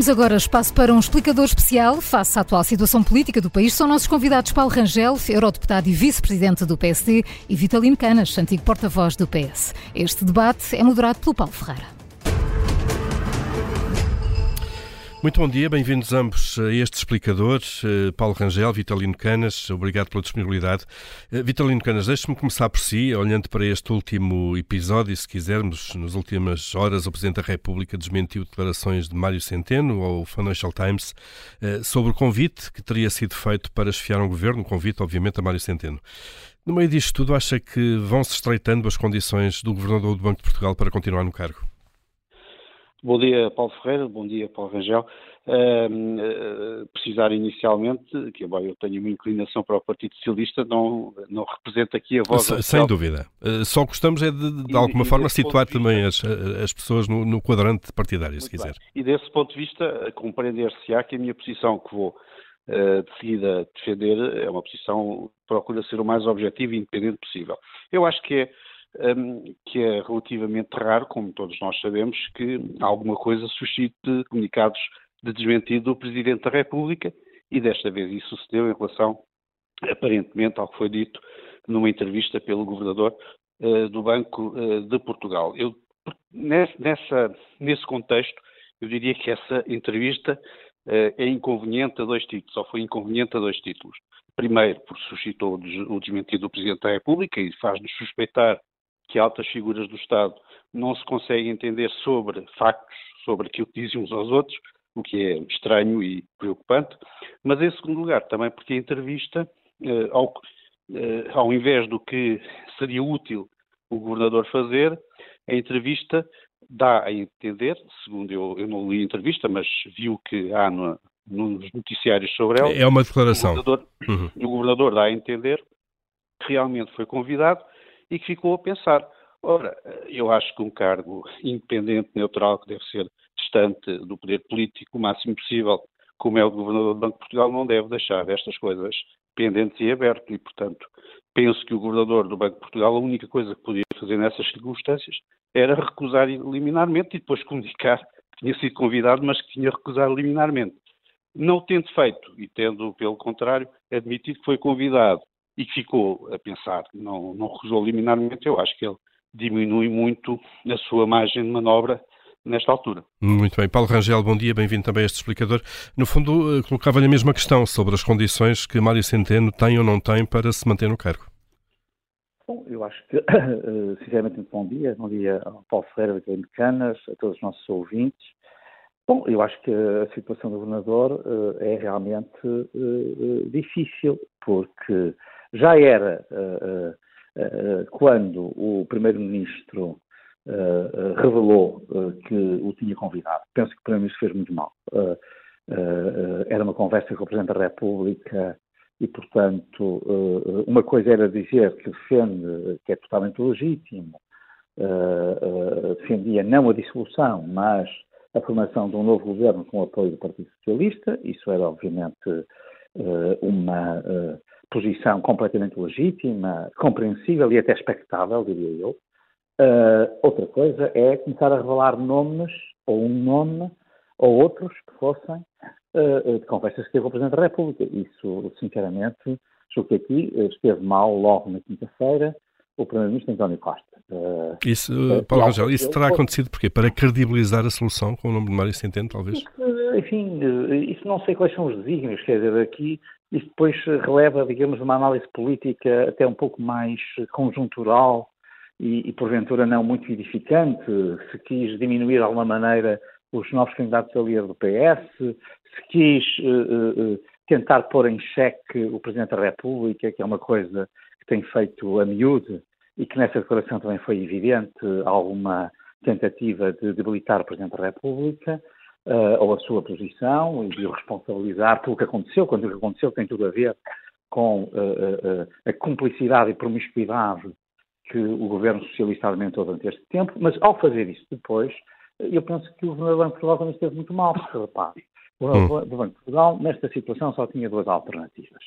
Abrimos agora espaço para um explicador especial face à atual situação política do país. São nossos convidados Paulo Rangel, eurodeputado e vice-presidente do PSD, e Vitalino Canas, antigo porta-voz do PS. Este debate é moderado pelo Paulo Ferreira. Muito bom dia, bem-vindos ambos a este explicador. Eh, Paulo Rangel, Vitalino Canas, obrigado pela disponibilidade. Eh, Vitalino Canas, deixe-me começar por si, olhando para este último episódio, se quisermos. Nas últimas horas, o Presidente da República desmentiu declarações de Mário Centeno ao Financial Times eh, sobre o convite que teria sido feito para esfiar um governo, um convite, obviamente, a Mário Centeno. No meio disto tudo, acha que vão-se estreitando as condições do Governador do Banco de Portugal para continuar no cargo? Bom dia, Paulo Ferreira. Bom dia, Paulo Rangel. Uh, uh, precisar inicialmente, que embora eu tenha uma inclinação para o Partido Socialista, não, não representa aqui a voz... Sem, sem dúvida. Uh, só gostamos é de, de e, alguma e forma, situar também as, as pessoas no, no quadrante partidário, se quiser. Bem. E desse ponto de vista, compreender-se-á que a minha posição que vou de seguida defender é uma posição que procura ser o mais objetivo e independente possível. Eu acho que é um, que é relativamente raro, como todos nós sabemos, que alguma coisa suscite comunicados de desmentido do Presidente da República e desta vez isso sucedeu em relação, aparentemente, ao que foi dito numa entrevista pelo Governador uh, do Banco uh, de Portugal. Eu, nessa, nesse contexto, eu diria que essa entrevista uh, é inconveniente a dois títulos, ou foi inconveniente a dois títulos. Primeiro, porque suscitou o desmentido do Presidente da República e faz-nos suspeitar que altas figuras do Estado não se conseguem entender sobre factos, sobre aquilo que dizem uns aos outros, o que é estranho e preocupante, mas em segundo lugar também porque a entrevista, eh, ao, eh, ao invés do que seria útil o governador fazer, a entrevista dá a entender, segundo eu, eu não li a entrevista, mas vi o que há no, nos noticiários sobre ela. É uma declaração. O governador, uhum. o governador dá a entender que realmente foi convidado e que ficou a pensar. Ora, eu acho que um cargo independente, neutral, que deve ser distante do poder político o máximo possível, como é o Governador do Banco de Portugal, não deve deixar estas coisas pendentes e abertas. E, portanto, penso que o Governador do Banco de Portugal, a única coisa que podia fazer nessas circunstâncias era recusar liminarmente e depois comunicar que tinha sido convidado, mas que tinha recusado liminarmente. Não tendo feito, e tendo, pelo contrário, admitido que foi convidado e que ficou a pensar, não, não recusou liminarmente, eu acho que ele diminui muito a sua margem de manobra nesta altura. Muito bem. Paulo Rangel, bom dia, bem-vindo também a este explicador. No fundo, eh, colocava-lhe a mesma questão sobre as condições que Mário Centeno tem ou não tem para se manter no cargo. Bom, eu acho que, eh, sinceramente, muito bom dia. Bom dia ao Paulo Ferreira, de Canas, a todos os nossos ouvintes. Bom, eu acho que a situação do governador uh, é realmente uh, difícil, porque já era uh, quando o primeiro-ministro revelou que o tinha convidado. Penso que o primeiro-ministro fez muito mal. era uma conversa com o Presidente da República e, portanto, uma coisa era dizer que defende, que é totalmente legítimo, defendia não a dissolução, mas a formação de um novo governo com o apoio do Partido Socialista. Isso era, obviamente, eh, uma eh, posição completamente legítima, compreensível e até expectável, diria eu. Eh, outra coisa é começar a revelar nomes, ou um nome, ou outros que fossem de conversas que teve o Presidente da República. Isso, sinceramente, julgo que aqui esteve mal logo na quinta-feira, o Primeiro-Ministro António Costa. Uh, isso, uh, Paulo Rangel, isso terá acontecido porquê? Para credibilizar a solução com o nome de Mário Centeno, talvez? Isso, enfim, isso não sei quais são os desígnios, quer dizer, aqui isso depois releva, digamos, uma análise política até um pouco mais conjuntural e, e porventura não muito edificante, se quis diminuir de alguma maneira os novos candidatos a líder do PS, se quis uh, tentar pôr em xeque o Presidente da República, que é uma coisa que tem feito a miúde e que nessa declaração também foi evidente alguma tentativa de debilitar o Presidente da República uh, ou a sua posição e de o responsabilizar pelo que aconteceu, quando o que aconteceu tem tudo a ver com uh, uh, a cumplicidade e promiscuidade que o governo socialista alimentou durante este tempo, mas ao fazer isso depois, eu penso que o governador do Banco de Portugal também esteve muito mal, porque repare, o governador do Banco de Portugal nesta situação só tinha duas alternativas.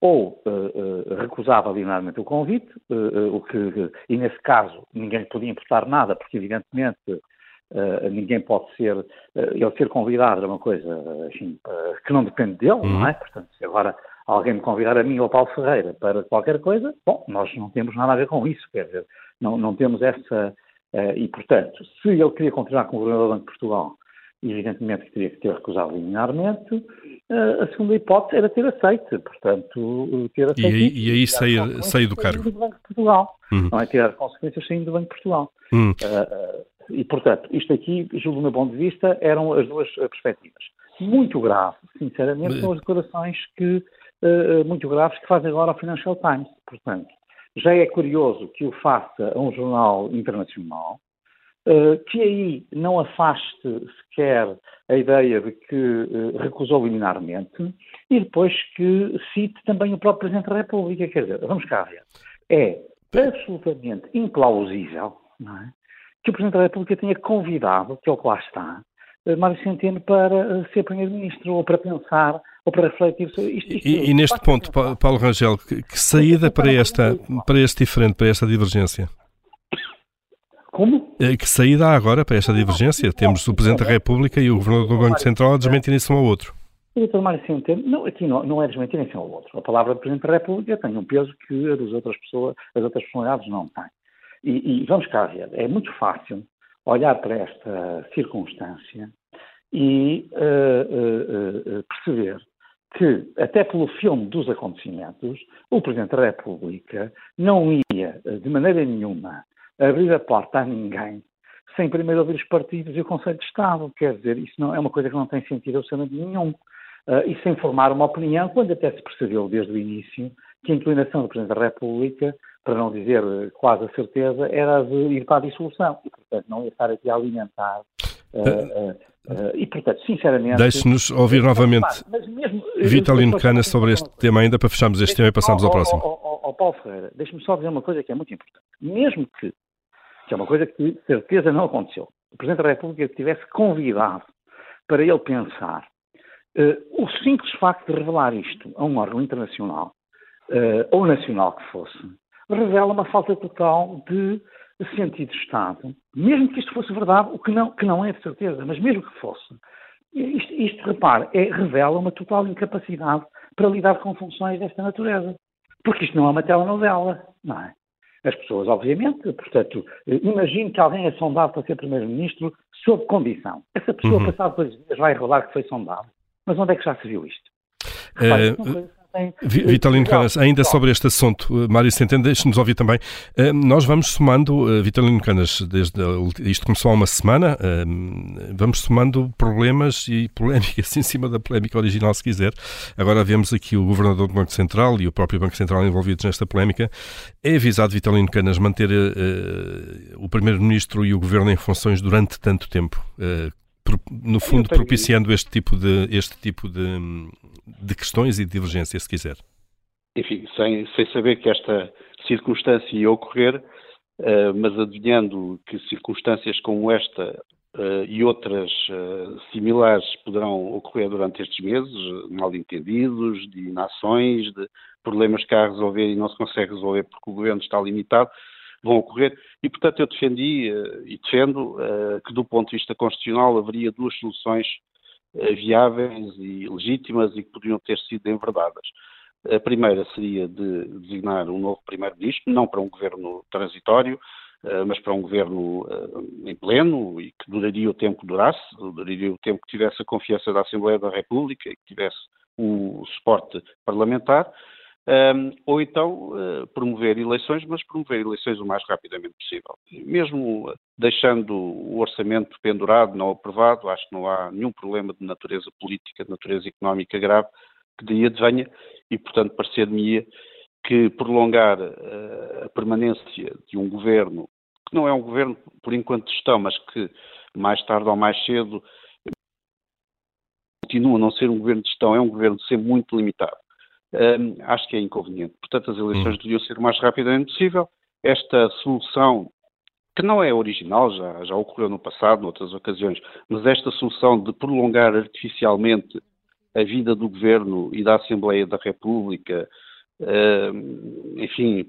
Ou uh, recusava linearmente o convite, o que, e nesse caso ninguém podia imputar nada, porque evidentemente Uh, ninguém pode ser, uh, ele ser convidado é uma coisa enfim, uh, que não depende dele, uhum. não é? Portanto, se agora alguém me convidar a mim ou ao Paulo Ferreira para qualquer coisa, bom, nós não temos nada a ver com isso, quer dizer, não, não temos essa. e, portanto, se ele queria continuar como Governador do Banco de Portugal, evidentemente que teria que ter recusado liminarmente, a segunda hipótese era ter aceito, portanto, ter aceito. E, e aí sair, sair do cargo. Do Banco de Portugal, uhum. não é tirar consequências saindo do Banco de Portugal. Uhum. E, portanto, isto aqui, julgo do meu ponto de vista, eram as duas perspectivas. Muito grave, sinceramente, são as declarações que uh, muito graves que faz agora ao Financial Times. Portanto, já é curioso que o faça a um jornal internacional, uh, que aí não afaste sequer a ideia de que uh, recusou liminarmente e depois que cite também o próprio Presidente da República. Quer dizer, vamos cá ver. É absolutamente implausível é? Que o Presidente da República tenha convidado, que é o que lá está, Mário Centeno para ser Primeiro-Ministro ou para pensar ou para refletir sobre isto. isto e, e neste ponto, Paulo Rangel, que, que saída para, esta, para este diferente, para esta divergência? Como? Eh, que saída há agora para esta divergência? Temos o Presidente da República e o Governador do Banco Central a desmentirem-se um ao outro. O Dr. Mário Centeno, não, aqui não, não é desmentirem-se um ao outro. A palavra do Presidente da República tem um peso que as outras pessoas, as outras personalidades não têm. E, e vamos cá ver, é muito fácil olhar para esta circunstância e uh, uh, uh, perceber que, até pelo filme dos acontecimentos, o Presidente da República não ia, de maneira nenhuma, abrir a porta a ninguém sem primeiro ouvir os partidos e o Conselho de Estado. Quer dizer, isso não é uma coisa que não tem sentido absolutamente nenhum. E sem formar uma opinião, quando até se percebeu desde o início que a inclinação do Presidente da República, para não dizer quase a certeza, era de ir para a dissolução. E, portanto, não ia estar aqui a alimentar uh, uh, e, portanto, sinceramente. Deixe-nos ouvir novamente Vitalino Cana sobre este tema, ainda para fecharmos este tema e passarmos ao, próximo. Ao, ao, Paulo Ferreira, deixe-me só dizer uma coisa que é muito importante. Mesmo que, que é uma coisa que de certeza não aconteceu, o Presidente da República tivesse convidado para ele pensar uh, o simples facto de revelar isto a um órgão internacional, ou nacional que fosse, revela uma falta total de sentido de Estado, mesmo que isto fosse verdade, o que não, que não é de certeza, mas mesmo que fosse, isto, isto repare, é, revela uma total incapacidade para lidar com funções desta natureza. Porque isto não é uma telenovela, não é? As pessoas, obviamente, portanto, imagino que alguém é sondado para ser Primeiro-Ministro sob condição. Essa pessoa, uhum. passado dois dias, vai revelar que foi sondado. Mas onde é que já se viu isto? Repare, uh, tem. Vitalino Canas, ainda sobre este assunto, eh, Mário Centeno, deixe-nos ouvir também. Uh, nós vamos somando, uh, Vitalino Canas, desde isto começou há uma semana, vamos somando problemas e polémicas em cima da polémica original, se quiser. Agora vemos aqui o Governador do Banco Central e o próprio Banco Central envolvidos nesta polémica. É avisado Vitalino Canas manter o Primeiro-Ministro e o Governo em funções durante tanto tempo? No fundo, propiciando este tipo de, este tipo de, de questões e de divergências, se quiser. Enfim, sem, sem saber que esta circunstância ia ocorrer, uh, mas adivinhando que circunstâncias como esta uh, e outras uh, similares poderão ocorrer durante estes meses, mal entendidos, de inações, de problemas que há a resolver e não se consegue resolver porque o governo está limitado, vão ocorrer. E, portanto, eu defendi uh, e defendo uh, que, do ponto de vista constitucional, haveria duas soluções uh, viáveis e legítimas e que poderiam ter sido enverdadas. A primeira seria de designar um novo primeiro-ministro, não para um governo transitório, mas para um governo em pleno e que duraria o tempo que durasse, duraria o tempo que tivesse a confiança da Assembleia da República e que tivesse o suporte parlamentar um, ou então uh, promover eleições, mas promover eleições o mais rapidamente possível. Mesmo deixando o orçamento pendurado, não aprovado, acho que não há nenhum problema de natureza política, de natureza económica grave que daí advenha e, portanto, parecer-me-ia que prolongar uh, a permanência de um governo, que não é um governo por enquanto de gestão, mas que mais tarde ou mais cedo continua a não ser um governo de gestão, é um governo sempre muito limitado um, acho que é inconveniente. Portanto, as eleições hum. deviam ser o mais rapidamente possível. Esta solução, que não é original, já, já ocorreu no passado, noutras ocasiões, mas esta solução de prolongar artificialmente a vida do Governo e da Assembleia da República, enfim,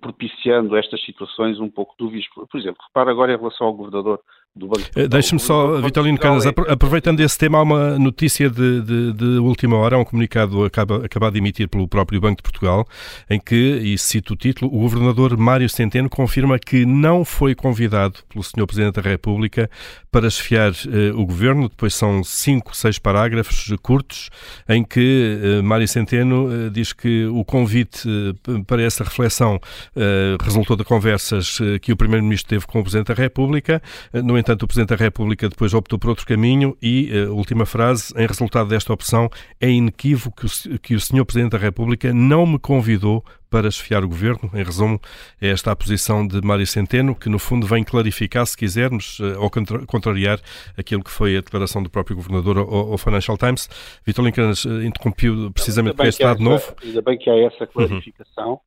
propiciando estas situações um pouco dúvidas. Por exemplo, repara agora em relação ao Governador do Banco de eh, Deixe-me só, Vitalino Canas, é... aproveitando esse tema, há uma notícia de, de, de última hora, um comunicado acaba, acabado de emitir pelo próprio Banco de Portugal, em que, e cito o título, o governador Mário Centeno confirma que não foi convidado pelo Sr. Presidente da República para esfiar eh, o governo. Depois são cinco, seis parágrafos curtos, em que eh, Mário Centeno eh, diz que o convite eh, para essa reflexão eh, resultou de conversas que o Primeiro-Ministro teve com o Presidente da República. No entanto, o Presidente da República depois optou por outro caminho e, uh, última frase, em resultado desta opção, é inequívoco que o, que o Sr. Presidente da República não me convidou para esfiar o governo. Em resumo, é esta a posição de Mário Centeno, que no fundo vem clarificar, se quisermos, eh, ou contrariar aquilo que foi a declaração do próprio governador ao, Financial Times. Vitor Lincanas eh, interrompiu precisamente por este lado novo. Ainda bem que há essa clarificação,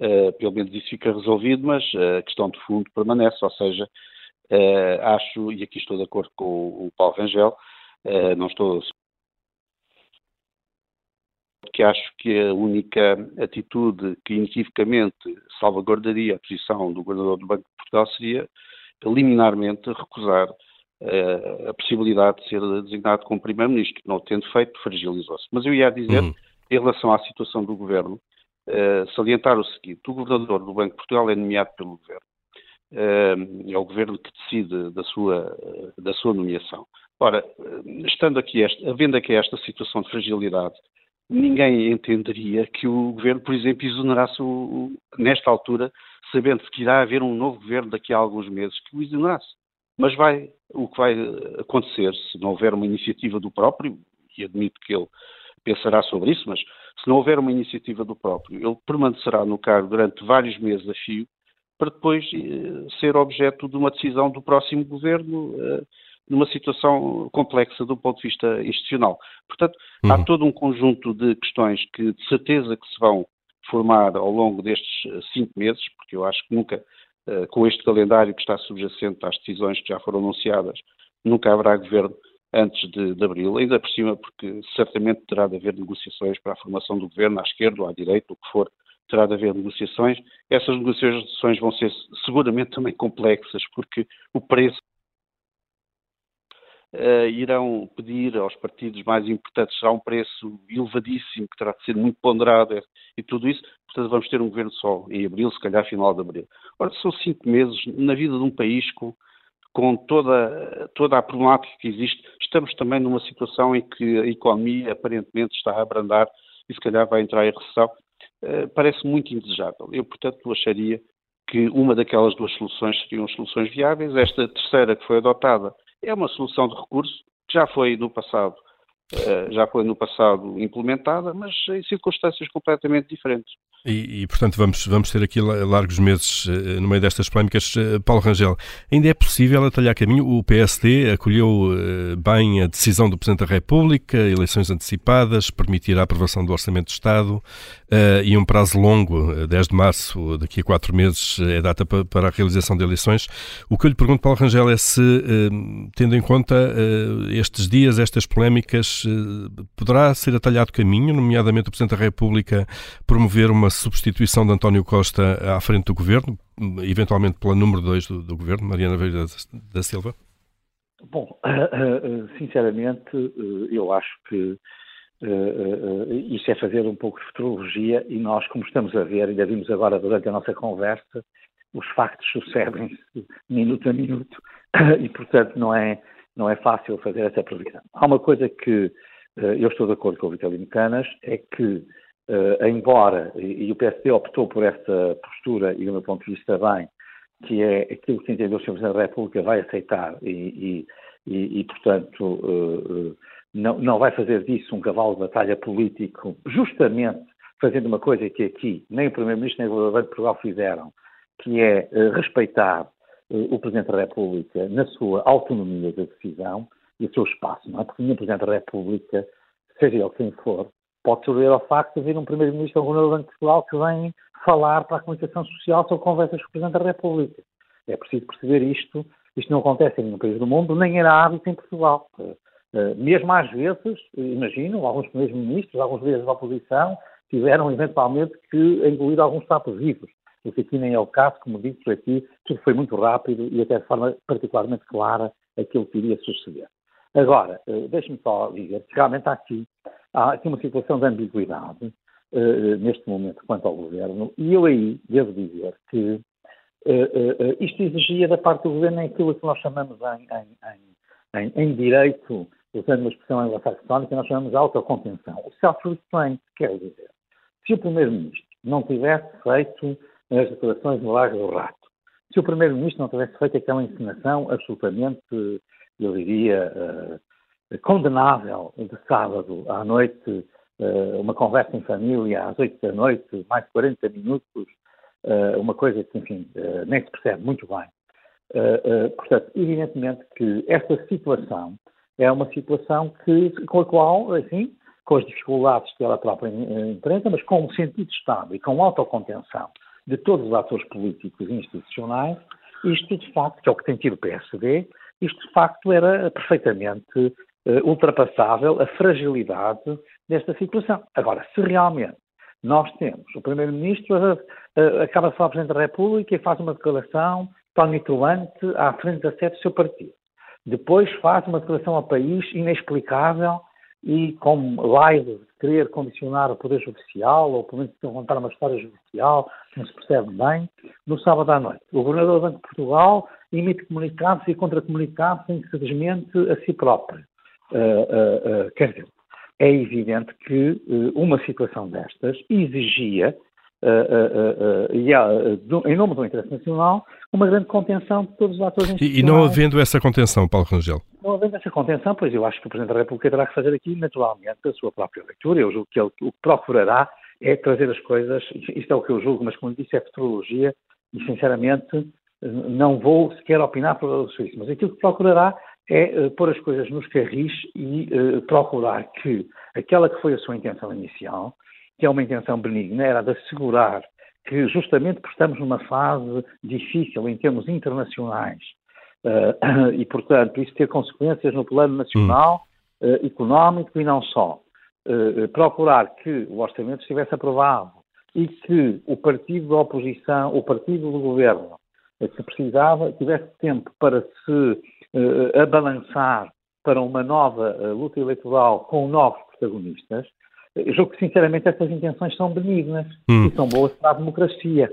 uhum. uh, pelo menos isso fica resolvido, mas a questão de fundo permanece, ou seja, Uh, acho, e aqui estou de acordo com o, o Paulo Rangel, uh, não estou. que acho que a única atitude que inequivocamente salvaguardaria a posição do Governador do Banco de Portugal seria liminarmente recusar uh, a possibilidade de ser designado como Primeiro-Ministro. Não tendo feito, fragilizou-se. Mas eu ia dizer, uhum. em relação à situação do Governo, salientar o seguinte: o Governador do Banco de Portugal é nomeado pelo Governo é o governo que decide da sua, da sua nomeação. Ora, estando aqui, esta, havendo aqui esta situação de fragilidade, ninguém entenderia que o governo, por exemplo, exonerasse o, nesta altura, sabendo que irá haver um novo governo daqui a alguns meses, que o exonerasse. Mas vai, o que vai acontecer, se não houver uma iniciativa do próprio, e admito que ele pensará sobre isso, mas se não houver uma iniciativa do próprio, ele permanecerá no cargo durante vários meses a fio, para depois eh, ser objeto de uma decisão do próximo governo eh, numa situação complexa do ponto de vista institucional. Portanto, uhum. há todo um conjunto de questões que de certeza que se vão formar ao longo destes eh, cinco meses, porque eu acho que nunca, com este calendário que está subjacente às decisões que já foram anunciadas, nunca haverá governo antes de, de, abril, ainda por cima, porque certamente terá de haver negociações para a formação do governo à esquerda ou à direita, o que for, terá de haver negociações. Essas negociações vão ser seguramente também complexas, porque o preço uh, irão pedir aos partidos mais importantes será um preço elevadíssimo, que terá de ser muito ponderado e tudo isso. Portanto, vamos ter um governo só em abril, se calhar final de abril. Ora, são cinco meses na vida de um país com, com toda, toda a problemática que existe. Estamos também numa situação em que a economia aparentemente está a abrandar e se calhar vai entrar em recessão. Eh, parece muito indesejável. Eu, portanto, acharia que uma daquelas duas soluções seriam soluções viáveis. Esta terceira que foi adotada é uma solução de recurso que já foi no passado eh, já foi no passado implementada, mas em circunstâncias completamente diferentes. E, e, portanto, vamos, vamos ter aqui largos meses uh, no meio destas polémicas. Paulo Rangel, ainda é possível atalhar caminho? O PSD acolheu bem a decisão do Presidente da República, eleições antecipadas, permitir a aprovação do Orçamento de Estado e um prazo longo, 10 de março, daqui a quatro meses, é data para, a realização de eleições. O que eu lhe pergunto, Paulo Rangel, é se, tendo em conta estes dias, estas polémicas, poderá ser atalhado caminho, nomeadamente o Presidente da República promover uma substituição de António Costa à frente do governo, eventualmente pela número 2 do, do, governo, Mariana Veira da Silva? Bom, sinceramente, eu acho que isso é fazer um pouco de futurologia e nós, como estamos a ver, ainda vimos agora durante a nossa conversa, os factos sucedem-se minuto a minuto e, portanto, não é, não é fácil fazer essa previsão. Há uma coisa que eu estou de acordo com o Vitalino Canas, é que embora, e, e, o PSD optou por esta postura, e do meu ponto de vista bem, que é aquilo que entendeu o Sr. Presidente da República vai aceitar e, e, e portanto, uh, uh, não, não vai fazer disso um cavalo de batalha político, justamente fazendo uma coisa que aqui nem o Primeiro-Ministro nem o Governador de Portugal fizeram, que é respeitar o Presidente da República na sua autonomia de decisão e o seu espaço, não é? Porque nenhum Presidente da República, seja ele quem for, pode surgir ao facto de vir um Primeiro-Ministro ou um Governador do Banco de Portugal que vem falar para a comunicação social sobre conversas com o Presidente da República. É preciso perceber isto. Isto não acontece em nenhum país do mundo, nem era hábito em Portugal. Eh, eh, mesmo às vezes, imagino, alguns primeiros ministros, alguns líderes da oposição tiveram eventualmente que engolir alguns sapos vivos. porque aqui nem é o caso, como disse aqui, tudo foi muito rápido e até de forma particularmente clara aquilo que iria suceder. Agora, uh, deixe-me só dizer que realmente há aqui, há aqui uma situação de ambiguidade uh, neste momento quanto ao governo, e eu aí devo dizer que isto exigia da parte do governo aquilo que nós chamamos em, em, em, em direito usando uma expressão anglo-saxónica, nós chamamos de autocontenção. O self-restraint quer dizer, se o Primeiro-Ministro não tivesse feito as declarações no Lago do Rato, se o Primeiro-Ministro não tivesse feito aquela encenação absolutamente, eu diria, uh, condenável de sábado à noite, uh, uma conversa em família às oito da noite, mais de 40 minutos, uh, uma coisa que, enfim, nem se percebe muito bem. portanto, evidentemente que esta situação é uma situação que, com a qual, assim, com as dificuldades que ela própria enfrenta, mas com um sentido de Estado e com autocontenção de todos os atores políticos e institucionais, isto de facto, que é o que tem tido o PSD, isto de facto era perfeitamente uh, ultrapassável a fragilidade desta situação. Agora, se realmente nós temos o Primeiro-Ministro acaba de falar Presidente da República e faz uma declaração tonitruante à frente da sede do seu partido. Depois faz uma declaração ao país inexplicável e com live querer condicionar o Poder Judicial, ou pelo menos contar uma história judicial, que não se percebe bem, no sábado à noite. O Governador do Banco de Portugal emite comunicados e contra-comunicados desmente a si próprio. Uh, uh, uh, quer dizer, é evidente que uma situação destas exigia Uh, uh, uh, e há, em nome do interesse nacional, uma grande contenção de todos os atores E, e não havendo essa contenção, Paulo Rangel? Não havendo essa contenção, pois eu acho que o Presidente da República terá que fazer aqui, naturalmente, a sua própria leitura. Eu julgo que ele o que procurará é trazer as coisas, isto é o que eu julgo, mas como disse, é futurologia, e sinceramente não vou sequer opinar para o Suíço, mas aquilo que procurará é pôr as coisas nos carris e procurar que aquela que foi a sua intenção inicial, que é uma intenção benigna, era de assegurar que, justamente porque estamos numa fase difícil em termos internacionais, uh, e, portanto, isso ter consequências no plano nacional, uh, económico e não só, uh, procurar que o orçamento estivesse aprovado e que o partido da oposição, o partido do governo, que precisava, tivesse tempo para se abalançar para uma nova luta eleitoral com novos protagonistas, eu julgo que, sinceramente, essas intenções são benignas hum. e são boas para a democracia.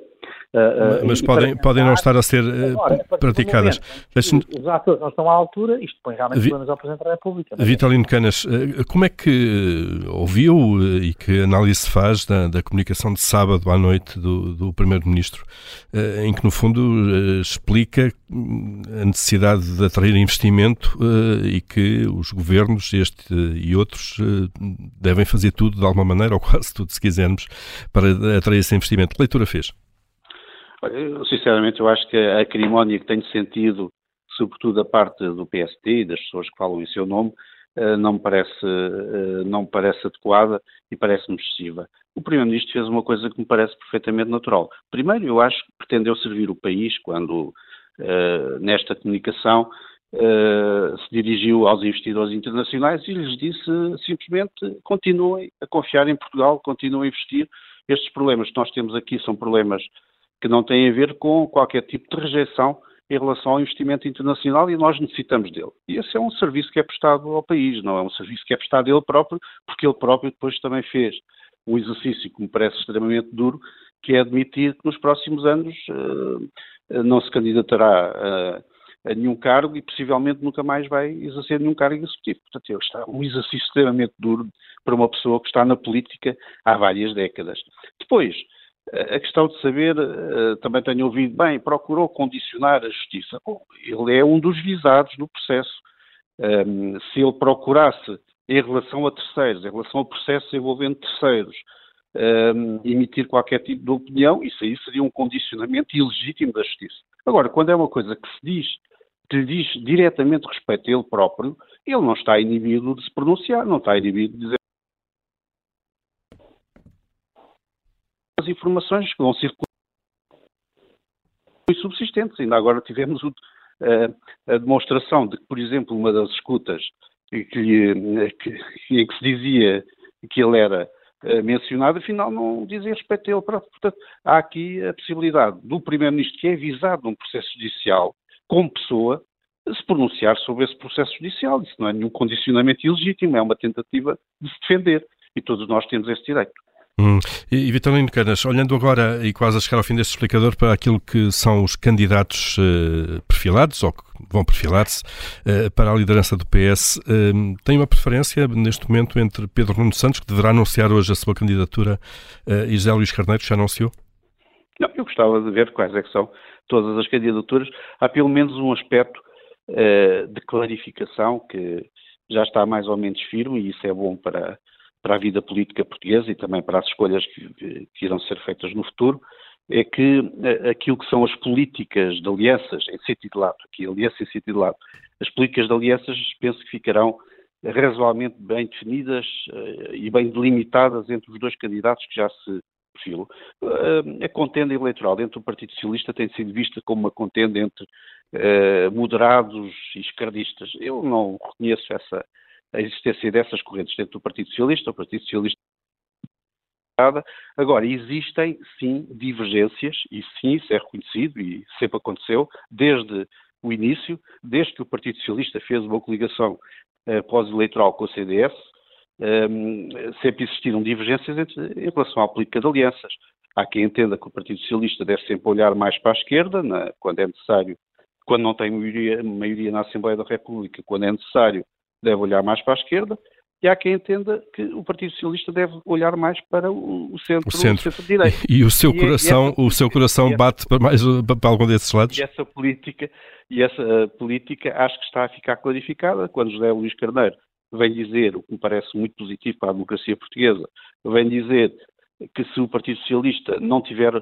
Uh, Mas podem, podem não estar a ser uh, Agora, praticadas. Os atores não estão à altura, isto põe realmente Vi... problemas ao Presidente da República. Vitalino Canas, como é que ouviu e que análise se faz da, da comunicação de sábado à noite do, do Primeiro-Ministro, em que, no fundo, explica a necessidade de atrair investimento e que os governos, este e outros, devem fazer tudo de alguma maneira, ou quase tudo, se quisermos, para atrair esse investimento. Que leitura fez? Eu, sinceramente, eu acho que a acrimónia que tenho sentido, sobretudo da parte do PST e das pessoas que falam em seu nome, eh, não me parece, eh, não me parece adequada e parece-me excessiva. O Primeiro-Ministro fez uma coisa que me parece perfeitamente natural. Primeiro, eu acho que pretendeu servir o país quando, eh, nesta comunicação, se dirigiu aos investidores internacionais e lhes disse simplesmente continuem a confiar em Portugal, continuem a investir. Estes problemas que nós temos aqui são problemas que não tem a ver com qualquer tipo de rejeição em relação ao investimento internacional e nós necessitamos dele. E esse é um serviço que é prestado ao país, não é um serviço que é prestado ele próprio, porque ele próprio depois também fez um exercício que me parece extremamente duro, que é admitir que nos próximos anos uh, não se candidatará a, a, nenhum cargo e possivelmente nunca mais vai exercer nenhum cargo executivo. Portanto, está um exercício extremamente duro para uma pessoa que está na política há várias décadas. Depois, a questão de saber, eh, também tenho ouvido bem, procurou condicionar a justiça. Bom, ele é um dos visados no processo. Um, se ele procurasse, em relação a terceiros, em relação a processos envolvendo terceiros, um, emitir qualquer tipo de opinião, isso aí seria um condicionamento ilegítimo da justiça. Agora, quando é uma coisa que se diz, que lhe diz diretamente respeito a ele próprio, ele não está inibido de se pronunciar, não está inibido de dizer informações que vão circular subsistentes. Ainda agora tivemos o, a, a, demonstração de que, por exemplo, uma das escutas que, que, em que se dizia que ele era uh, mencionado, afinal não dizem respeito a ele próprio. Portanto, há aqui a possibilidade do Primeiro-Ministro, que é visado num processo judicial, como pessoa, se pronunciar sobre esse processo judicial. Isso não é nenhum condicionamento ilegítimo, é uma tentativa de se defender. E todos nós temos esse direito. Hum. E, e Vitorino Canas, olhando agora e quase a chegar ao fim deste explicador para aquilo que são os candidatos uh, perfilados ou que vão perfilar-se uh, para a liderança do PS, uh, tem uma preferência neste momento entre Pedro Nuno Santos, que deverá anunciar hoje a sua candidatura, e José Luís Carneiro, que já anunciou? Não, eu gostava de ver quais é que são todas as candidaturas. Há pelo menos um aspecto de clarificação que já está mais ou menos firme e isso é bom para para a vida política portuguesa e também para as escolhas que, que irão ser feitas no futuro, é que eh, aquilo que são as políticas de alianças em sentido lato, aqui aliança em sentido lato, as políticas de alianças penso que ficarão razoavelmente bem definidas uh, e bem delimitadas entre os dois candidatos que já se perfilam. Uh, a contenda eleitoral entre o Partido Socialista tem sido vista como uma contenda entre moderados e esquerdistas. Eu não reconheço essa a existência dessas correntes dentro do Partido Socialista, o Partido Socialista Agora, existem sim divergências, e sim, isso é reconhecido e sempre aconteceu, desde o início, desde que o Partido Socialista fez uma coligação uh, pós-eleitoral com o CDS, ehm, sempre existiram divergências entre, em relação à política de alianças. Há quem entenda que o Partido Socialista deve sempre olhar mais para a esquerda, na, quando é necessário, quando não tem maioria, maioria na Assembleia da República, quando é necessário deve olhar mais para a esquerda, e há quem entenda que o Partido Socialista deve olhar mais para o, centro, o centro. direita E, e, o seu e, coração, e essa, o seu coração bate para mais para algum desses lados? E essa política, e essa política acho que está a ficar clarificada quando José Luís Carneiro vem dizer, o que me parece muito positivo para a democracia portuguesa, vem dizer que se o Partido Socialista não tiver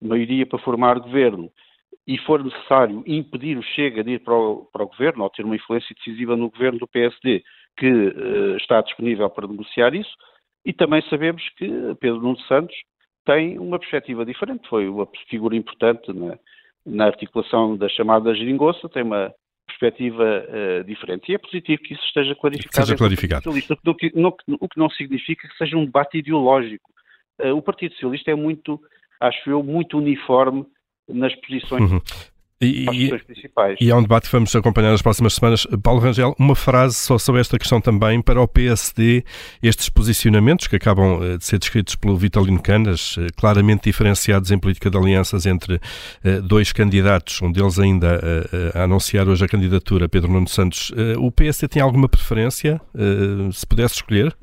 maioria para formar governo e for necessário impedir o Chega de ir para o, para o governo ou ter uma influência decisiva no governo do PSD, que uh, está disponível para negociar isso, e também sabemos que Pedro Nuno Santos tem uma perspectiva diferente, foi uma figura importante na, na articulação da chamada geringonça, tem uma perspectiva uh, diferente. E é positivo que isso esteja clarificado. Seja clarificado. O que, não, o que não significa que seja um debate ideológico. Uh, o Partido Socialista é muito, acho eu, muito uniforme nas posições. Uhum. E, e, há um debate que vamos acompanhar nas próximas semanas. Paulo Rangel, uma frase só sobre esta questão também para o PSD, estes posicionamentos que acabam eh, de ser descritos pelo Vitalino Canas, eh, claramente diferenciados em política de alianças entre eh, dois candidatos, um deles ainda a anunciar hoje a candidatura, Pedro Nuno Santos. O PSD tem alguma preferência, se pudesse escolher?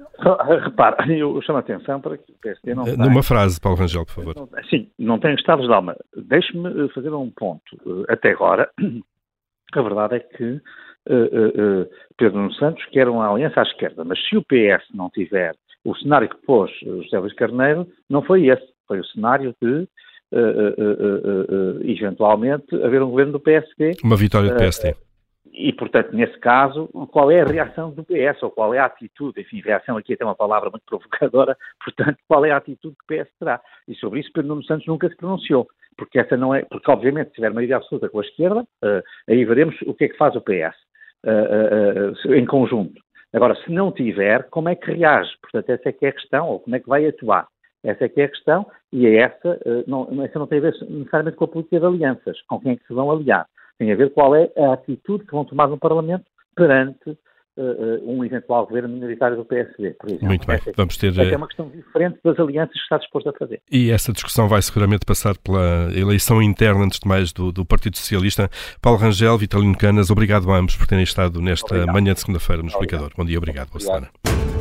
Repare, eu chamo a atenção para que o PSD não. Numa tem... frase, Paulo Rangel, por favor. Sim, não tem estados de alma. Deixe-me fazer um ponto. Até agora, a verdade é que uh, uh, Pedro Nuno Santos quer uma aliança à esquerda, mas se o PS não tiver o cenário que pôs José Luís Carneiro, não foi esse. Foi o cenário de, eventualmente, haver um governo do PSD. Uma vitória do PSD e, portanto, nesse caso, qual é a reação do PS, ou qual é a atitude, enfim, reação aqui é até uma palavra muito provocadora, portanto, qual é a atitude que o PS terá? E sobre isso Pedro Nuno Santos nunca se pronunciou, porque essa não é, porque obviamente se tiver maioria absoluta com a esquerda, uh, aí veremos o que é que faz o PS, uh, uh, em conjunto. Agora, se não tiver, como é que reage? Portanto, essa é que é a questão, ou como é que vai atuar? Essa é que é a questão, e é essa, não, essa não tem a ver necessariamente com a política de alianças, com quem é que se vão aliar tem a ver qual é a atitude que vão tomar no Parlamento perante uh, um eventual governo minoritário do PSD, por exemplo. Muito bem, essa, vamos ter... Essa é uma questão diferente das alianças que está disposto a fazer. E essa discussão vai seguramente passar pela eleição interna, antes de mais, do, do Partido Socialista. Paulo Rangel, Vitalino Canas, obrigado a ambos por terem estado nesta obrigado. manhã de segunda-feira no Explicador. Bom dia, obrigado, boa semana.